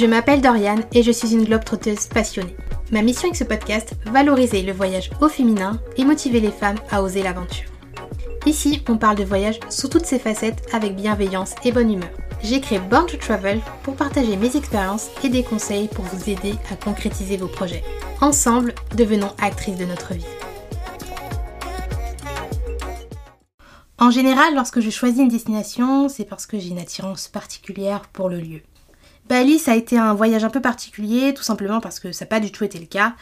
Je m'appelle Doriane et je suis une globe trotteuse passionnée. Ma mission avec ce podcast, valoriser le voyage au féminin et motiver les femmes à oser l'aventure. Ici, on parle de voyage sous toutes ses facettes avec bienveillance et bonne humeur. J'ai créé Born to Travel pour partager mes expériences et des conseils pour vous aider à concrétiser vos projets. Ensemble, devenons actrices de notre vie. En général, lorsque je choisis une destination, c'est parce que j'ai une attirance particulière pour le lieu. Bali, ça a été un voyage un peu particulier, tout simplement parce que ça n'a pas du tout été le cas.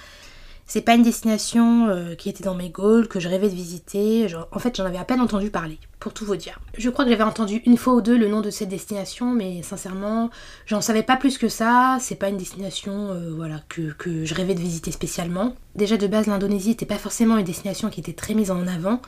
C'est pas une destination euh, qui était dans mes goals, que je rêvais de visiter. en fait, j'en avais à peine entendu parler, pour tout vous dire. Je crois que j'avais entendu une fois ou deux le nom de cette destination, mais sincèrement, j'en savais pas plus que ça. C'est pas une destination euh, voilà, que, je rêvais de visiter spécialement. Déjà, de base, l'Indonésie n'était pas forcément une destination qui était très mise en avant.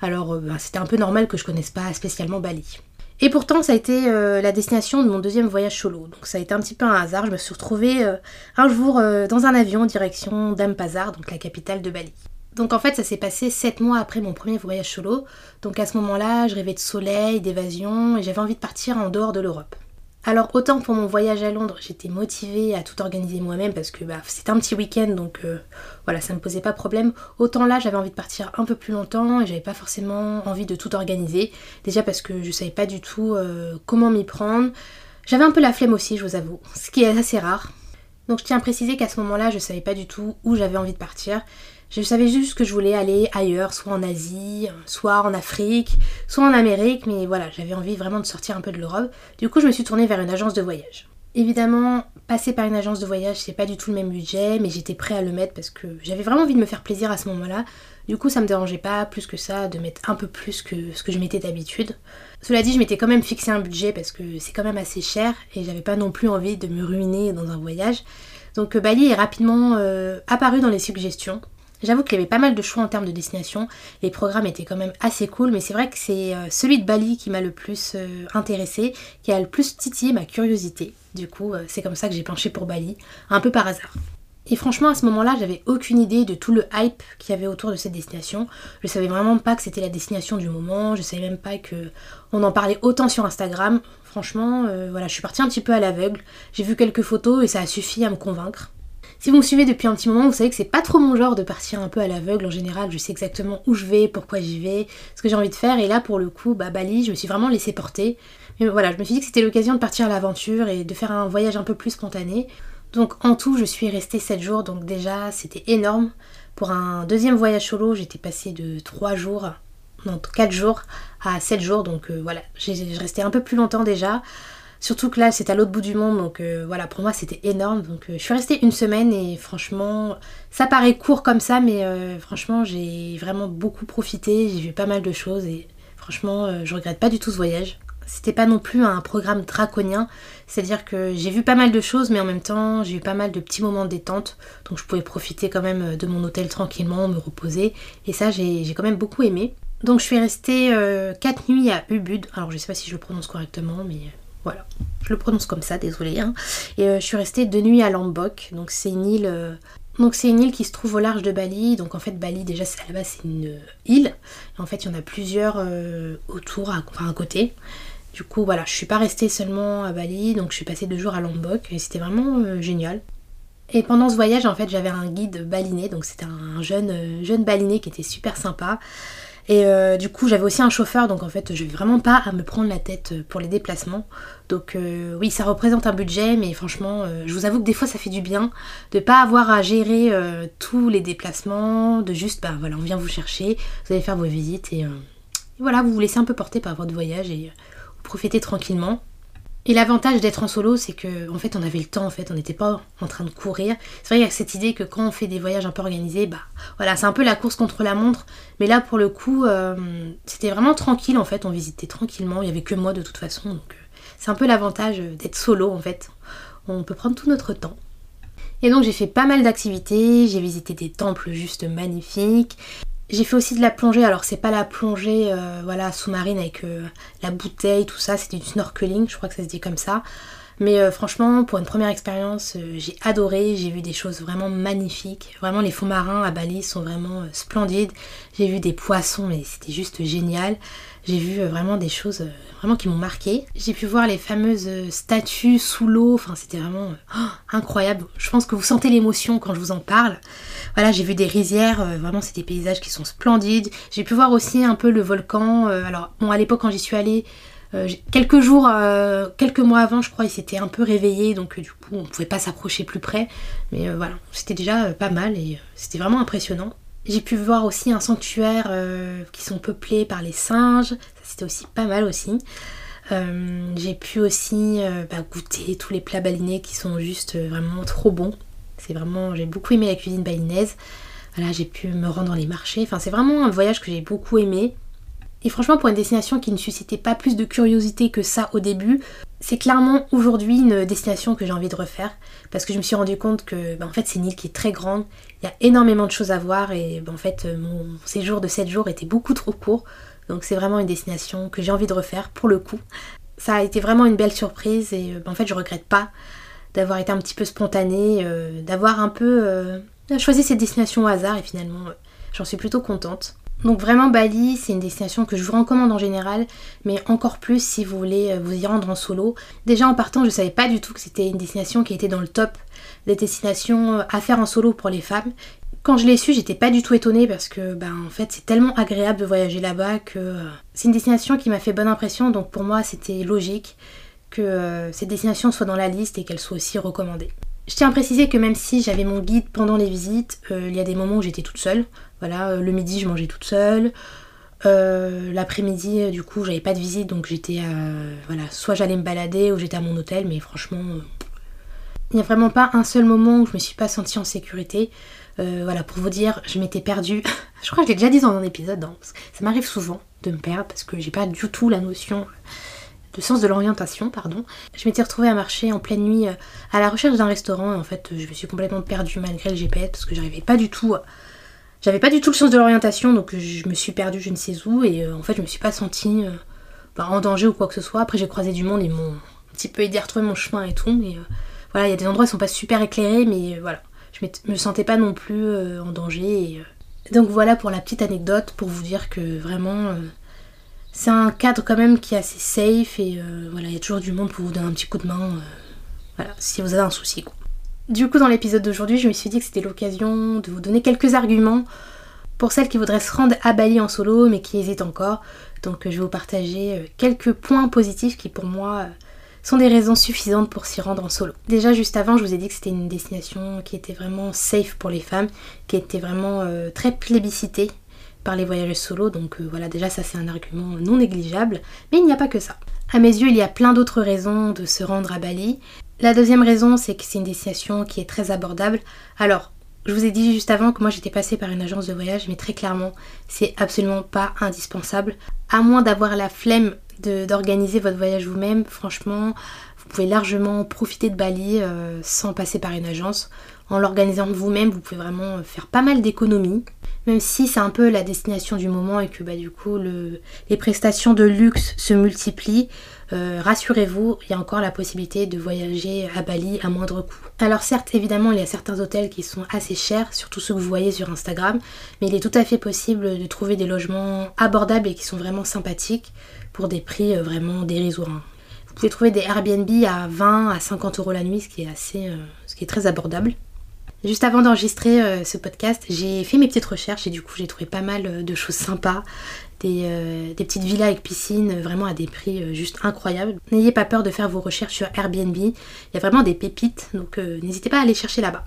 Alors, euh, bah, c'était un peu normal que je connaisse pas spécialement Bali. Et pourtant, ça a été euh, la destination de mon deuxième voyage solo. Donc ça a été un petit peu un hasard. Je me suis retrouvée euh, un jour euh, dans un avion en direction d'Ampazar, donc la capitale de Bali. Donc en fait, ça s'est passé sept mois après mon premier voyage solo. Donc à ce moment-là, je rêvais de soleil, d'évasion, et j'avais envie de partir en dehors de l'Europe. Alors autant pour mon voyage à Londres, j'étais motivée à tout organiser moi-même parce que bah, c'était un petit week-end donc euh, voilà, ça me posait pas problème. Autant là, j'avais envie de partir un peu plus longtemps et j'avais pas forcément envie de tout organiser. Déjà parce que je savais pas du tout euh, comment m'y prendre. J'avais un peu la flemme aussi, je vous avoue, ce qui est assez rare. Donc je tiens à préciser qu'à ce moment-là, je savais pas du tout où j'avais envie de partir. Je savais juste que je voulais aller ailleurs, soit en Asie, soit en Afrique, soit en Amérique, mais voilà, j'avais envie vraiment de sortir un peu de l'Europe. Du coup, je me suis tournée vers une agence de voyage. Évidemment, passer par une agence de voyage, c'est pas du tout le même budget, mais j'étais prêt à le mettre parce que j'avais vraiment envie de me faire plaisir à ce moment-là. Du coup, ça me dérangeait pas plus que ça de mettre un peu plus que ce que je mettais d'habitude. Cela dit, je m'étais quand même fixé un budget parce que c'est quand même assez cher et j'avais pas non plus envie de me ruiner dans un voyage. Donc Bali est rapidement euh, apparu dans les suggestions. J'avoue qu'il y avait pas mal de choix en termes de destination. Les programmes étaient quand même assez cool, mais c'est vrai que c'est euh, celui de Bali qui m'a le plus euh, intéressé, qui a le plus titillé ma curiosité. Du coup, euh, c'est comme ça que j'ai penché pour Bali, un peu par hasard. Et franchement, à ce moment-là, j'avais aucune idée de tout le hype qu'il y avait autour de cette destination. Je savais vraiment pas que c'était la destination du moment. Je savais même pas que on en parlait autant sur Instagram. Franchement, voilà, je suis partie un petit peu à l'aveugle. J'ai vu quelques photos et ça a suffi à me convaincre. Si vous me suivez depuis un petit moment, vous savez que c'est pas trop mon genre de partir un peu à l'aveugle. En général, je sais exactement où je vais, pourquoi j'y vais, ce que j'ai envie de faire. Et là, pour le coup, bah, Bali, je me suis vraiment laissée porter. Mais voilà, je me suis dit que c'était l'occasion de partir à l'aventure et de faire un voyage un peu plus spontané. Donc en tout, je suis restée 7 jours, donc déjà, c'était énorme. Pour un deuxième voyage solo, j'étais passée de 3 jours, non, 4 jours à 7 jours, donc euh, voilà, j'ai resté un peu plus longtemps déjà. Surtout que là, c'est à l'autre bout du monde, donc euh, voilà, pour moi, c'était énorme. Donc euh, je suis restée une semaine et franchement, ça paraît court comme ça, mais euh, franchement, j'ai vraiment beaucoup profité. J'ai vu pas mal de choses et franchement, je regrette pas du tout ce voyage. C'était pas non plus un programme draconien, c'est-à-dire que j'ai vu pas mal de choses, mais en même temps, j'ai eu pas mal de petits moments de détente, donc je pouvais profiter quand même de mon hôtel tranquillement, me reposer, et ça, j'ai quand même beaucoup aimé. Donc je suis restée 4 nuits à Ubud, alors je sais pas si je le prononce correctement, mais voilà, je le prononce comme ça, désolé. Hein. Et euh, je suis restée deux nuits à Lombok, donc c'est une île. Euh, donc c'est une île qui se trouve au large de Bali. Donc en fait Bali déjà à la base c'est une euh, île. En fait il y en a plusieurs autour, enfin à côté. Du coup voilà, je suis pas restée seulement à Bali, donc je suis passée deux jours à Lombok et c'était vraiment génial. Et pendant ce voyage en fait j'avais un guide baliné, donc c'était un jeune, jeune baliné qui était super sympa. Et euh, du coup, j'avais aussi un chauffeur, donc en fait, je vais vraiment pas à me prendre la tête euh, pour les déplacements. Donc euh, oui, ça représente un budget, mais franchement, je vous avoue que des fois, ça fait du bien de pas avoir à gérer tous les déplacements, de juste, bah voilà, on vient vous chercher, vous allez faire vos visites et, voilà, vous vous laissez un peu porter par votre voyage et vous profitez tranquillement. Et l'avantage d'être en solo, c'est que en fait, on avait le temps. En fait, on n'était pas en train de courir. C'est vrai qu'il y a cette idée que quand on fait des voyages un peu organisés, bah voilà, c'est un peu la course contre la montre. Mais là, pour le coup, euh, c'était vraiment tranquille. En fait, on visitait tranquillement. Il y avait que moi de toute façon, donc euh, c'est un peu l'avantage d'être solo. En fait, on peut prendre tout notre temps. Et donc j'ai fait pas mal d'activités, j'ai visité des temples juste magnifiques, j'ai fait aussi de la plongée, alors c'est pas la plongée euh, voilà, sous-marine avec euh, la bouteille, tout ça, c'est du snorkeling, je crois que ça se dit comme ça. Mais franchement, pour une première expérience, j'ai adoré. J'ai vu des choses vraiment magnifiques. Vraiment, les fonds marins à Bali sont vraiment splendides. J'ai vu des poissons, mais c'était juste génial. J'ai vu vraiment des choses vraiment qui m'ont marqué. J'ai pu voir les fameuses statues sous l'eau. Enfin, c'était vraiment oh, incroyable. Je pense que vous sentez l'émotion quand je vous en parle. Voilà, j'ai vu des rizières. vraiment, c'est des paysages qui sont splendides. J'ai pu voir aussi un peu le volcan. alors, bon, à l'époque, quand j'y suis allée, euh, quelques jours, euh, quelques mois avant, je crois, il s'était un peu réveillé, donc euh, du coup, on pouvait pas s'approcher plus près. Mais voilà, c'était déjà pas mal et c'était vraiment impressionnant. J'ai pu voir aussi un sanctuaire qui sont peuplés par les singes, c'était aussi pas mal aussi. j'ai pu aussi bah, goûter tous les plats balinais qui sont juste vraiment trop bons. C'est vraiment, j'ai beaucoup aimé la cuisine balinaise. Voilà, j'ai pu me rendre dans les marchés. Enfin, c'est vraiment un voyage que j'ai beaucoup aimé. Et franchement, pour une destination qui ne suscitait pas plus de curiosité que ça au début, c'est clairement aujourd'hui une destination que j'ai envie de refaire parce que je me suis rendu compte que bah, en fait c'est une île qui est très grande, il y a énormément de choses à voir et bah, en fait mon séjour de 7 jours était beaucoup trop court. Donc c'est vraiment une destination que j'ai envie de refaire pour le coup. Ça a été vraiment une belle surprise et bah, en fait je regrette pas d'avoir été un petit peu spontanée, euh, d'avoir un peu euh, choisi cette destination au hasard et finalement euh, j'en suis plutôt contente. Donc vraiment Bali, c'est une destination que je vous recommande en général, mais encore plus si vous voulez euh, vous y rendre en solo. Déjà en partant, je savais pas du tout que c'était une destination qui était dans le top des destinations euh, à faire en solo pour les femmes. Quand je l'ai su, j'étais pas du tout étonnée parce que ben en fait, c'est tellement agréable de voyager là-bas que euh, c'est une destination qui m'a fait bonne impression, donc pour moi, c'était logique que cette destination soit dans la liste et qu'elle soit aussi recommandée. Je tiens à préciser que même si j'avais mon guide pendant les visites, il y a des moments où j'étais toute seule. Voilà, euh, le midi, je mangeais toute seule. Euh, l'après-midi, euh, du coup, j'avais pas de visite, donc j'étais voilà, soit j'allais me balader ou j'étais à mon hôtel, mais franchement, il n'y a vraiment pas un seul moment où je me suis pas sentie en sécurité. voilà, pour vous dire, je m'étais perdue. je crois que je l'ai déjà dit dans un épisode, hein, ça m'arrive souvent de me perdre parce que j'ai pas du tout la notion de sens de l'orientation, pardon. Je m'étais retrouvée à marcher en pleine nuit à la recherche d'un restaurant et en fait, je me suis complètement perdue malgré le GPS parce que j'arrivais pas du tout j'avais pas du tout le sens de l'orientation, donc je me suis perdue je ne sais où, et euh, en fait je me suis pas sentie euh, bah, en danger ou quoi que ce soit. Après j'ai croisé du monde, ils m'ont un petit peu aidé à retrouver mon chemin et tout, mais euh, voilà, il y a des endroits qui sont pas super éclairés, mais voilà, je me sentais pas non plus en danger. Donc voilà pour la petite anecdote, pour vous dire que vraiment c'est un cadre quand même qui est assez safe, et voilà, il y a toujours du monde pour vous donner un petit coup de main, voilà, si vous avez un souci. Du coup, dans l'épisode d'aujourd'hui, je me suis dit que c'était l'occasion de vous donner quelques arguments pour celles qui voudraient se rendre à Bali en solo mais qui hésitent encore. Donc je vais vous partager euh, quelques points positifs qui pour moi euh, sont des raisons suffisantes pour s'y rendre en solo. Déjà juste avant, je vous ai dit que c'était une destination qui était vraiment safe pour les femmes, qui était vraiment euh, très plébiscitée par les voyageurs solo. Donc voilà, déjà ça c'est un argument non négligeable. Mais il n'y a pas que ça. À mes yeux, il y a plein d'autres raisons de se rendre à Bali. La deuxième raison, c'est que c'est une destination qui est très abordable. Alors, je vous ai dit juste avant que moi j'étais passée par une agence de voyage, mais très clairement, c'est absolument pas indispensable. À moins d'avoir la flemme d'organiser votre voyage vous-même, franchement, vous pouvez largement profiter de Bali euh, sans passer par une agence. En l'organisant vous-même, vous pouvez vraiment faire pas mal d'économies. Même si c'est un peu la destination du moment et que bah, du coup les prestations de luxe se multiplient, euh, rassurez-vous, il y a encore la possibilité de voyager à Bali à moindre coût. Alors certes, évidemment, il y a certains hôtels qui sont assez chers, surtout ceux que vous voyez sur Instagram, mais il est tout à fait possible de trouver des logements abordables et qui sont vraiment sympathiques pour des prix euh, vraiment dérisoires. Vous pouvez trouver des Airbnb à 20 à 50 euros la nuit, ce qui est assez, euh, ce qui est très abordable. Juste avant d'enregistrer ce podcast, j'ai fait mes petites recherches et du coup j'ai trouvé pas mal de choses sympas. Euh, des, petites villas avec piscine, euh, vraiment à des prix euh, juste incroyables. N'ayez pas peur de faire vos recherches sur Airbnb, il y a vraiment des pépites, donc n'hésitez pas à aller chercher là-bas.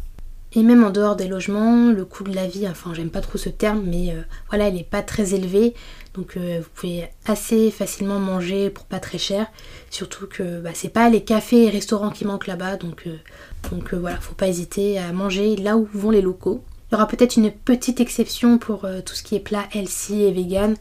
Et même en dehors des logements, le coût de la vie, enfin j'aime pas trop ce terme, mais voilà, il n'est pas très élevé. Donc vous pouvez assez facilement manger pour pas très cher. Surtout que bah, c'est pas les cafés et restaurants qui manquent là-bas. Donc, donc voilà, faut pas hésiter à manger là où vont les locaux. Il y aura peut-être une petite exception pour tout ce qui est plat healthy et vegan.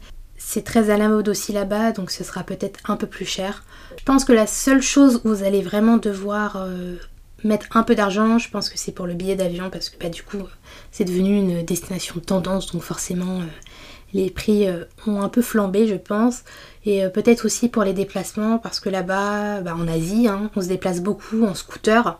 C'est très à la mode aussi là-bas, donc ce sera peut-être un peu plus cher. Je pense que la seule chose où vous allez vraiment devoir euh, mettre un peu d'argent, je pense que c'est pour le billet d'avion, parce que bah, du coup, c'est devenu une destination de tendance, donc forcément, euh, les prix ont un peu flambé, je pense. Et peut-être aussi pour les déplacements, parce que là-bas, bah, en Asie, hein, on se déplace beaucoup en scooter.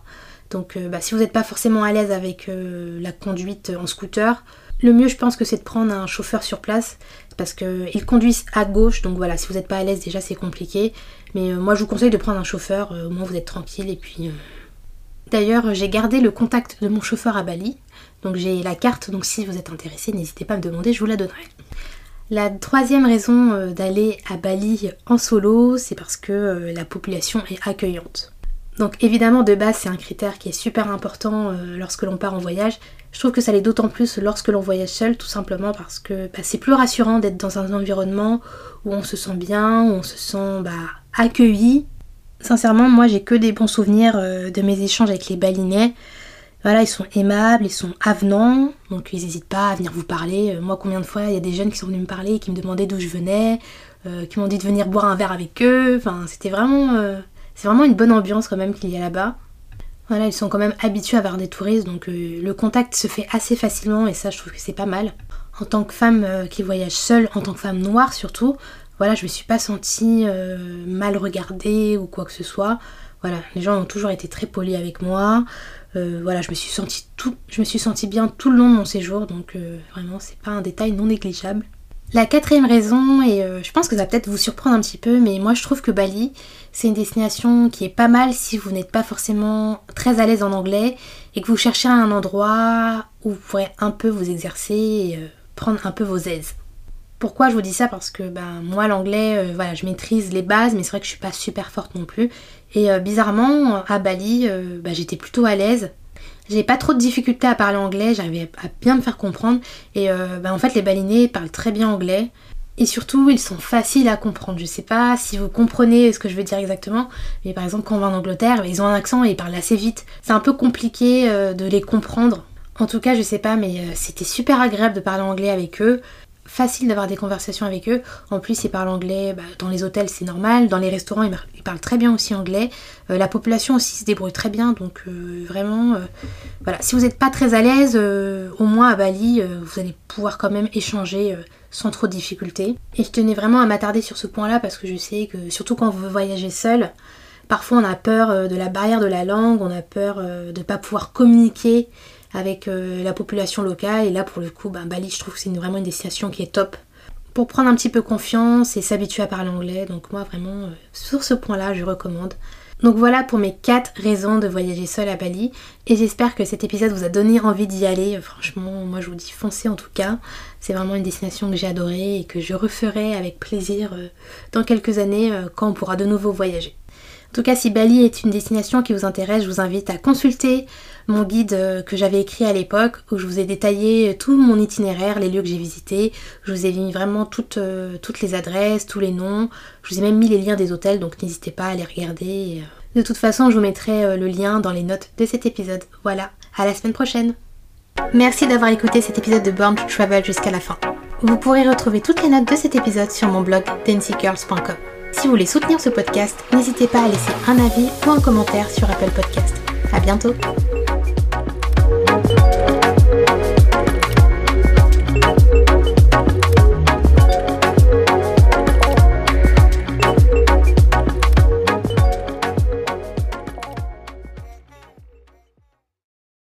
Donc bah, si vous n'êtes pas forcément à l'aise avec la conduite en scooter, le mieux, je pense que c'est de prendre un chauffeur sur place parce qu'ils conduisent à gauche. Donc voilà, si vous n'êtes pas à l'aise, déjà c'est compliqué. Mais euh, moi, je vous conseille de prendre un chauffeur. Euh, au moins, vous êtes tranquille. Et puis. Euh, d'ailleurs, j'ai gardé le contact de mon chauffeur à Bali. Donc j'ai la carte. Donc si vous êtes intéressé, n'hésitez pas à me demander, je vous la donnerai. La troisième raison d'aller à Bali en solo, c'est parce que la population est accueillante. Donc évidemment de base c'est un critère qui est super important euh, lorsque l'on part en voyage. Je trouve que ça l'est d'autant plus lorsque l'on voyage seul tout simplement parce que bah, c'est plus rassurant d'être dans un environnement où on se sent bien, où on se sent bah, accueilli. Sincèrement moi j'ai que des bons souvenirs euh, de mes échanges avec les balinais. Voilà, ils sont aimables, ils sont avenants, donc ils n'hésitent pas à venir vous parler. Euh, moi, combien de fois il y a des jeunes qui sont venus me parler, qui me demandaient d'où je venais, qui m'ont dit de venir boire un verre avec eux. Enfin, c'était vraiment c'est vraiment une bonne ambiance quand même qu'il y a là-bas. Voilà, ils sont quand même habitués à avoir des touristes, donc euh, le contact se fait assez facilement et ça je trouve que c'est pas mal. En tant que femme euh, qui voyage seule, en tant que femme noire surtout, voilà, je me suis pas sentie euh, mal regardée ou quoi que ce soit. Voilà, les gens ont toujours été très polis avec moi. voilà, je me suis sentie bien tout le long de mon séjour, donc vraiment c'est pas un détail non négligeable. La quatrième raison, et euh, je pense que ça va peut-être vous surprendre un petit peu, mais moi je trouve que Bali, c'est une destination qui est pas mal si vous n'êtes pas forcément très à l'aise en anglais et que vous cherchez un endroit où vous pourrez un peu vous exercer et euh, prendre un peu vos aises. Pourquoi je vous dis ça Parce que ben, moi l'anglais, euh, je maîtrise les bases, mais c'est vrai que je suis pas super forte non plus. Et bizarrement, à Bali, ben, j'étais plutôt à l'aise. J'ai pas trop de difficultés à parler anglais, j'arrivais à bien me faire comprendre. Et euh, bah, en fait, les balinés parlent très bien anglais. Et surtout, ils sont faciles à comprendre. Je sais pas si vous comprenez ce que je veux dire exactement, mais par exemple, quand on va en Angleterre, ils ont un accent et ils parlent assez vite. C'est un peu compliqué euh, de les comprendre. En tout cas, je sais pas, mais euh, c'était super agréable de parler anglais avec eux facile d'avoir des conversations avec eux. En plus, ils parlent anglais bah, dans les hôtels, c'est normal. Dans les restaurants, ils, parlent très bien aussi anglais. Euh, la population aussi se débrouille très bien. Donc, euh, vraiment, euh, voilà. Si vous n'êtes pas très à l'aise, au moins à Bali, vous allez pouvoir quand même échanger sans trop de difficultés. Et je tenais vraiment à m'attarder sur ce point-là parce que je sais que, surtout quand vous voyagez seul, parfois on a peur de la barrière de la langue, on a peur de ne pas pouvoir communiquer avec euh, la population locale. Et là, pour le coup, ben, Bali, je trouve que c'est vraiment une destination qui est top pour prendre un petit peu confiance et s'habituer à parler anglais. Donc moi, vraiment, euh, sur ce point-là, je recommande. Donc voilà pour mes 4 raisons de voyager seule à Bali. Et j'espère que cet épisode vous a donné envie d'y aller. Franchement, moi je vous dis foncez en tout cas. C'est vraiment une destination que j'ai adorée et que je referai avec plaisir euh, dans quelques années quand on pourra de nouveau voyager. En tout cas, si Bali est une destination qui vous intéresse, je vous invite à consulter mon guide euh, que j'avais écrit à l'époque où je vous ai détaillé tout mon itinéraire, les lieux que j'ai visités. Je vous ai mis vraiment toutes, euh, toutes les adresses, tous les noms. Je vous ai même mis les liens des hôtels, donc n'hésitez pas à les regarder. Euh. De toute façon, je vous mettrai le lien dans les notes de cet épisode. Voilà, à la semaine prochaine. Merci d'avoir écouté cet épisode de Born to Travel jusqu'à la fin. Vous pourrez retrouver toutes les notes de cet épisode sur mon blog dancygirls.com. Si vous voulez soutenir ce podcast, n'hésitez pas à laisser un avis ou un commentaire sur Apple Podcast. À bientôt!